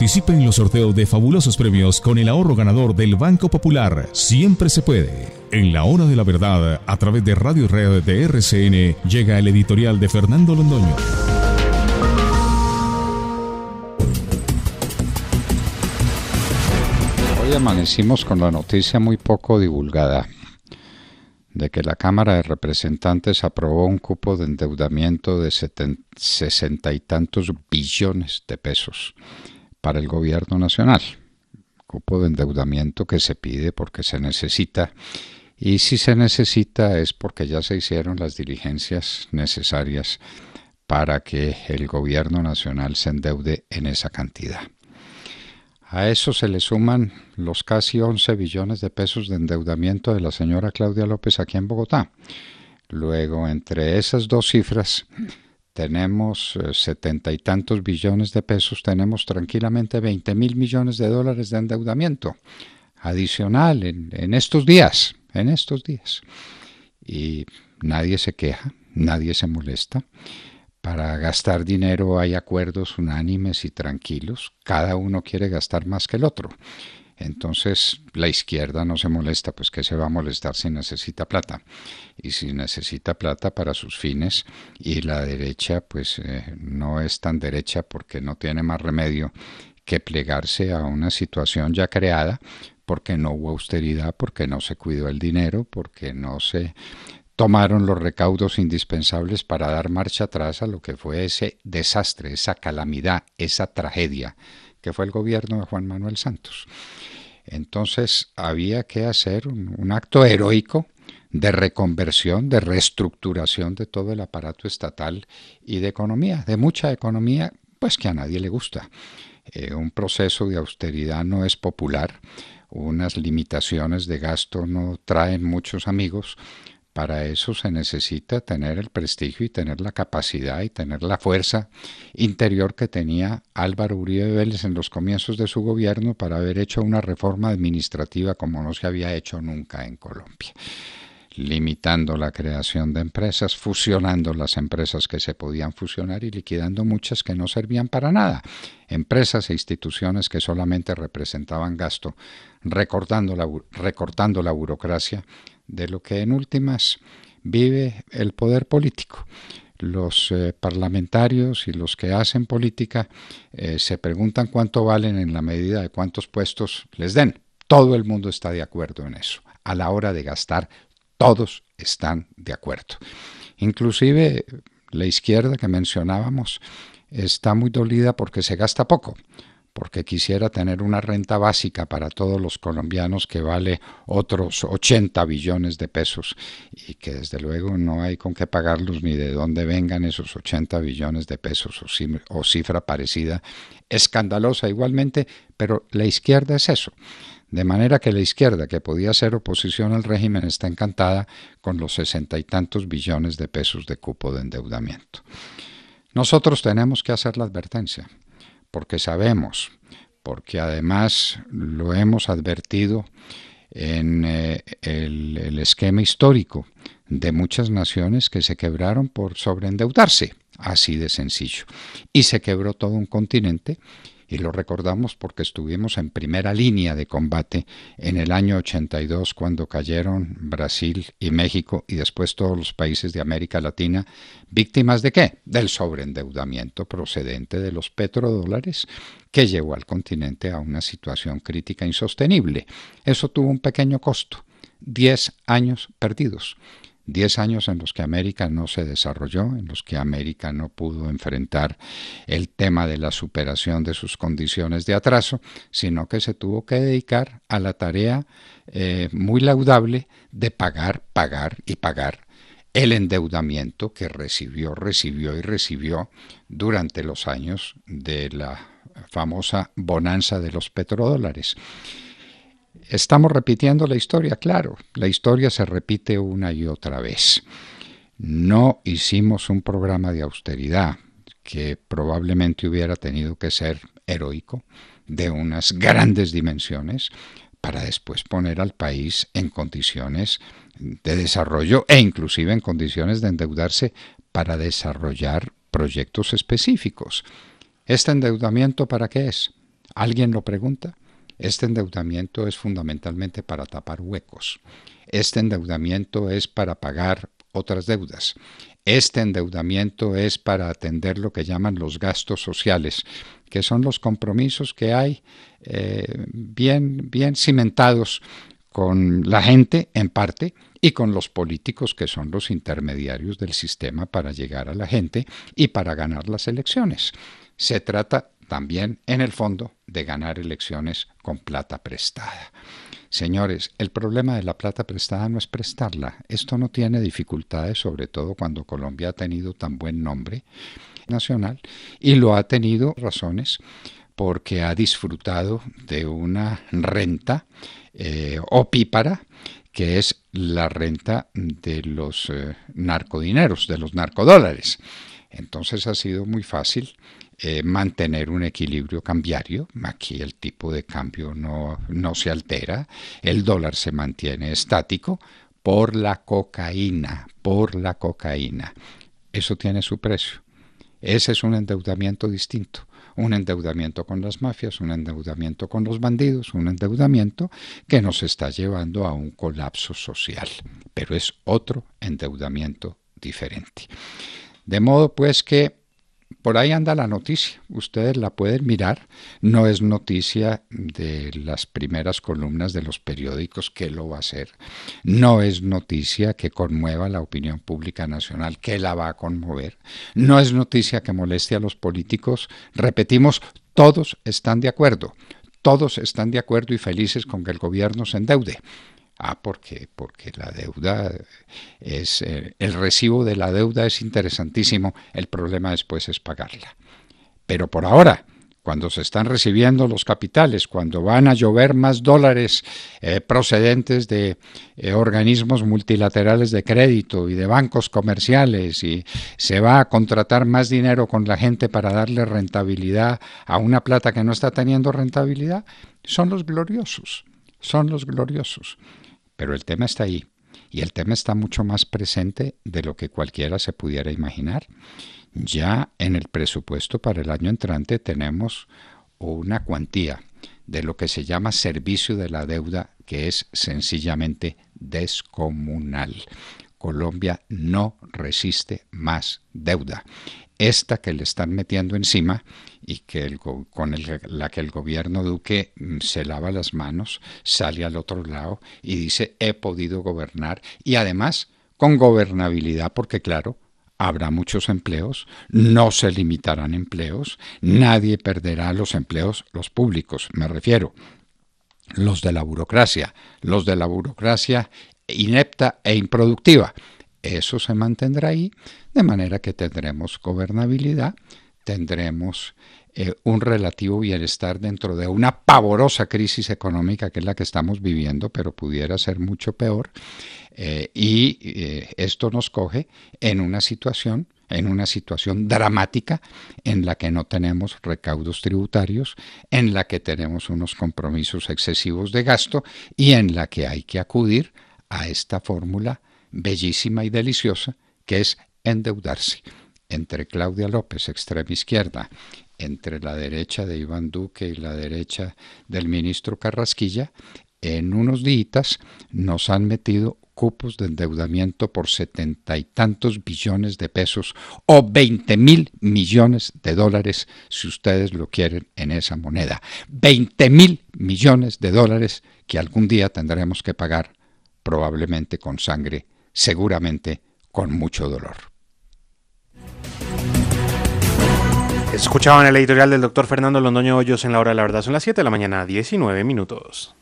Participe en los sorteos de fabulosos premios con el ahorro ganador del Banco Popular. Siempre se puede. En la hora de la verdad, a través de Radio Red de RCN, llega el editorial de Fernando Londoño. Hoy amanecimos con la noticia muy poco divulgada de que la Cámara de Representantes aprobó un cupo de endeudamiento de sesenta y tantos billones de pesos para el gobierno nacional. Cupo de endeudamiento que se pide porque se necesita y si se necesita es porque ya se hicieron las diligencias necesarias para que el gobierno nacional se endeude en esa cantidad. A eso se le suman los casi 11 billones de pesos de endeudamiento de la señora Claudia López aquí en Bogotá. Luego, entre esas dos cifras, tenemos eh, setenta y tantos billones de pesos, tenemos tranquilamente 20 mil millones de dólares de endeudamiento adicional en, en estos días, en estos días. Y nadie se queja, nadie se molesta. Para gastar dinero hay acuerdos unánimes y tranquilos. Cada uno quiere gastar más que el otro. Entonces la izquierda no se molesta, pues que se va a molestar si necesita plata. Y si necesita plata para sus fines, y la derecha pues eh, no es tan derecha porque no tiene más remedio que plegarse a una situación ya creada, porque no hubo austeridad, porque no se cuidó el dinero, porque no se tomaron los recaudos indispensables para dar marcha atrás a lo que fue ese desastre, esa calamidad, esa tragedia que fue el gobierno de Juan Manuel Santos. Entonces había que hacer un, acto heroico de reconversión, de reestructuración de todo el aparato estatal y de economía, de mucha economía, pues que a nadie le gusta. Eh, un proceso de austeridad no es popular, unas limitaciones de gasto no traen muchos amigos, para eso se necesita tener el prestigio y tener la capacidad y tener la fuerza interior que tenía Álvaro Uribe Vélez en los comienzos de su gobierno para haber hecho una reforma administrativa como no se había hecho nunca en Colombia limitando la creación de empresas, fusionando las empresas que se podían fusionar y liquidando muchas que no servían para nada, empresas e instituciones que solamente representaban gasto, recortando la, recortando la burocracia de lo que en últimas vive el poder político. Los eh, parlamentarios y los que hacen política eh, se preguntan cuánto valen en la medida de cuántos puestos les den. Todo el mundo está de acuerdo en eso. A la hora de gastar, todos están de acuerdo. Inclusive la izquierda que mencionábamos está muy dolida porque se gasta poco porque quisiera tener una renta básica para todos los colombianos que vale otros 80 billones de pesos y que desde luego no hay con qué pagarlos ni de dónde vengan esos 80 billones de pesos o, cifra parecida, escandalosa igualmente, pero la izquierda es eso. De manera que la izquierda, que podía ser oposición al régimen, está encantada con los sesenta y tantos billones de pesos de cupo de endeudamiento. Nosotros tenemos que hacer la advertencia porque sabemos, porque además lo hemos advertido en eh, el, esquema histórico de muchas naciones que se quebraron por sobreendeudarse, así de sencillo. Y se quebró todo un continente y lo recordamos porque estuvimos en primera línea de combate en el año 82 cuando cayeron Brasil y México y después todos los países de América Latina víctimas de qué? Del sobreendeudamiento procedente de los petrodólares que llevó al continente a una situación crítica insostenible. Eso tuvo un pequeño costo, 10 años perdidos. Diez años en los que América no se desarrolló, en los que América no pudo enfrentar el tema de la superación de sus condiciones de atraso, sino que se tuvo que dedicar a la tarea eh, muy laudable de pagar, pagar y pagar el endeudamiento que recibió, recibió y recibió durante los años de la famosa bonanza de los petrodólares. Estamos repitiendo la historia, claro, la historia se repite una y otra vez. No hicimos un programa de austeridad que probablemente hubiera tenido que ser heroico, de unas grandes dimensiones, para después poner al país en condiciones de desarrollo e inclusive en condiciones de endeudarse para desarrollar proyectos específicos. ¿Este endeudamiento para qué es? ¿Alguien lo pregunta? Este endeudamiento es fundamentalmente para tapar huecos. Este endeudamiento es para pagar otras deudas. Este endeudamiento es para atender lo que llaman los gastos sociales, que son los compromisos que hay eh, bien, bien cimentados con la gente en parte y con los políticos que son los intermediarios del sistema para llegar a la gente y para ganar las elecciones. Se trata también, en el fondo, de ganar elecciones con plata prestada. Señores, el problema de la plata prestada no es prestarla. Esto no tiene dificultades, sobre todo cuando Colombia ha tenido tan buen nombre nacional y lo ha tenido razones porque ha disfrutado de una renta eh, opípara que es la renta de los eh, narcodineros, de los narcodólares. Entonces ha sido muy fácil eh, mantener un equilibrio cambiario. Aquí el tipo de cambio no, no se altera, el dólar se mantiene estático por la cocaína, por la cocaína. Eso tiene su precio. Ese es un endeudamiento distinto. Un endeudamiento con las mafias, un endeudamiento con los bandidos, un endeudamiento que nos está llevando a un colapso social. Pero es otro endeudamiento diferente. De modo pues que por ahí anda la noticia, ustedes la pueden mirar, no es noticia de las primeras columnas de los periódicos que lo va a hacer, no es noticia que conmueva la opinión pública nacional, que la va a conmover, no es noticia que moleste a los políticos, repetimos, todos están de acuerdo, todos están de acuerdo y felices con que el gobierno se endeude. Ah, porque, porque la deuda es, eh, el recibo de la deuda es interesantísimo, el problema después es pagarla. Pero por ahora, cuando se están recibiendo los capitales, cuando van a llover más dólares eh, procedentes de eh, organismos multilaterales de crédito y de bancos comerciales y se va a contratar más dinero con la gente para darle rentabilidad a una plata que no está teniendo rentabilidad, son los gloriosos, son los gloriosos. Pero el tema está ahí. Y el tema está mucho más presente de lo que cualquiera se pudiera imaginar. Ya en el presupuesto para el año entrante tenemos una cuantía de lo que se llama servicio de la deuda que es sencillamente descomunal. Colombia no resiste más deuda. Esta que le están metiendo encima y que el, con la que el gobierno Duque mm, se lava las manos, sale al otro lado y dice he podido gobernar y además con gobernabilidad porque claro, habrá muchos empleos, no se limitarán empleos, nadie perderá los empleos, los públicos, me refiero, los de la burocracia, los de la burocracia inepta e improductiva. Eso se mantendrá ahí, de manera que tendremos gobernabilidad, tendremos eh, un relativo bienestar dentro de una pavorosa crisis económica que es la que estamos viviendo, pero pudiera ser mucho peor. Eh, y eh, esto nos coge en una situación en una situación dramática en la que no tenemos recaudos tributarios, en la que tenemos unos compromisos excesivos de gasto y en la que hay que acudir a esta fórmula bellísima y deliciosa que es endeudarse entre Claudia López, extrema izquierda, entre la derecha de Iván Duque y la derecha del ministro Carrasquilla, en unos días nos han metido cupos de endeudamiento por setenta y tantos billones de pesos o veinte mil millones de dólares si ustedes lo quieren en esa moneda. Veinte mil millones de dólares que algún día tendremos que pagar probablemente con sangre, seguramente con mucho dolor. Escuchaban el editorial del doctor Fernando Londoño Hoyos en la hora de la verdad. Son las 7 de la mañana, 19 minutos.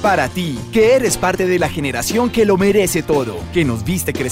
Para ti, que eres parte de la generación que lo merece todo, que nos viste crecer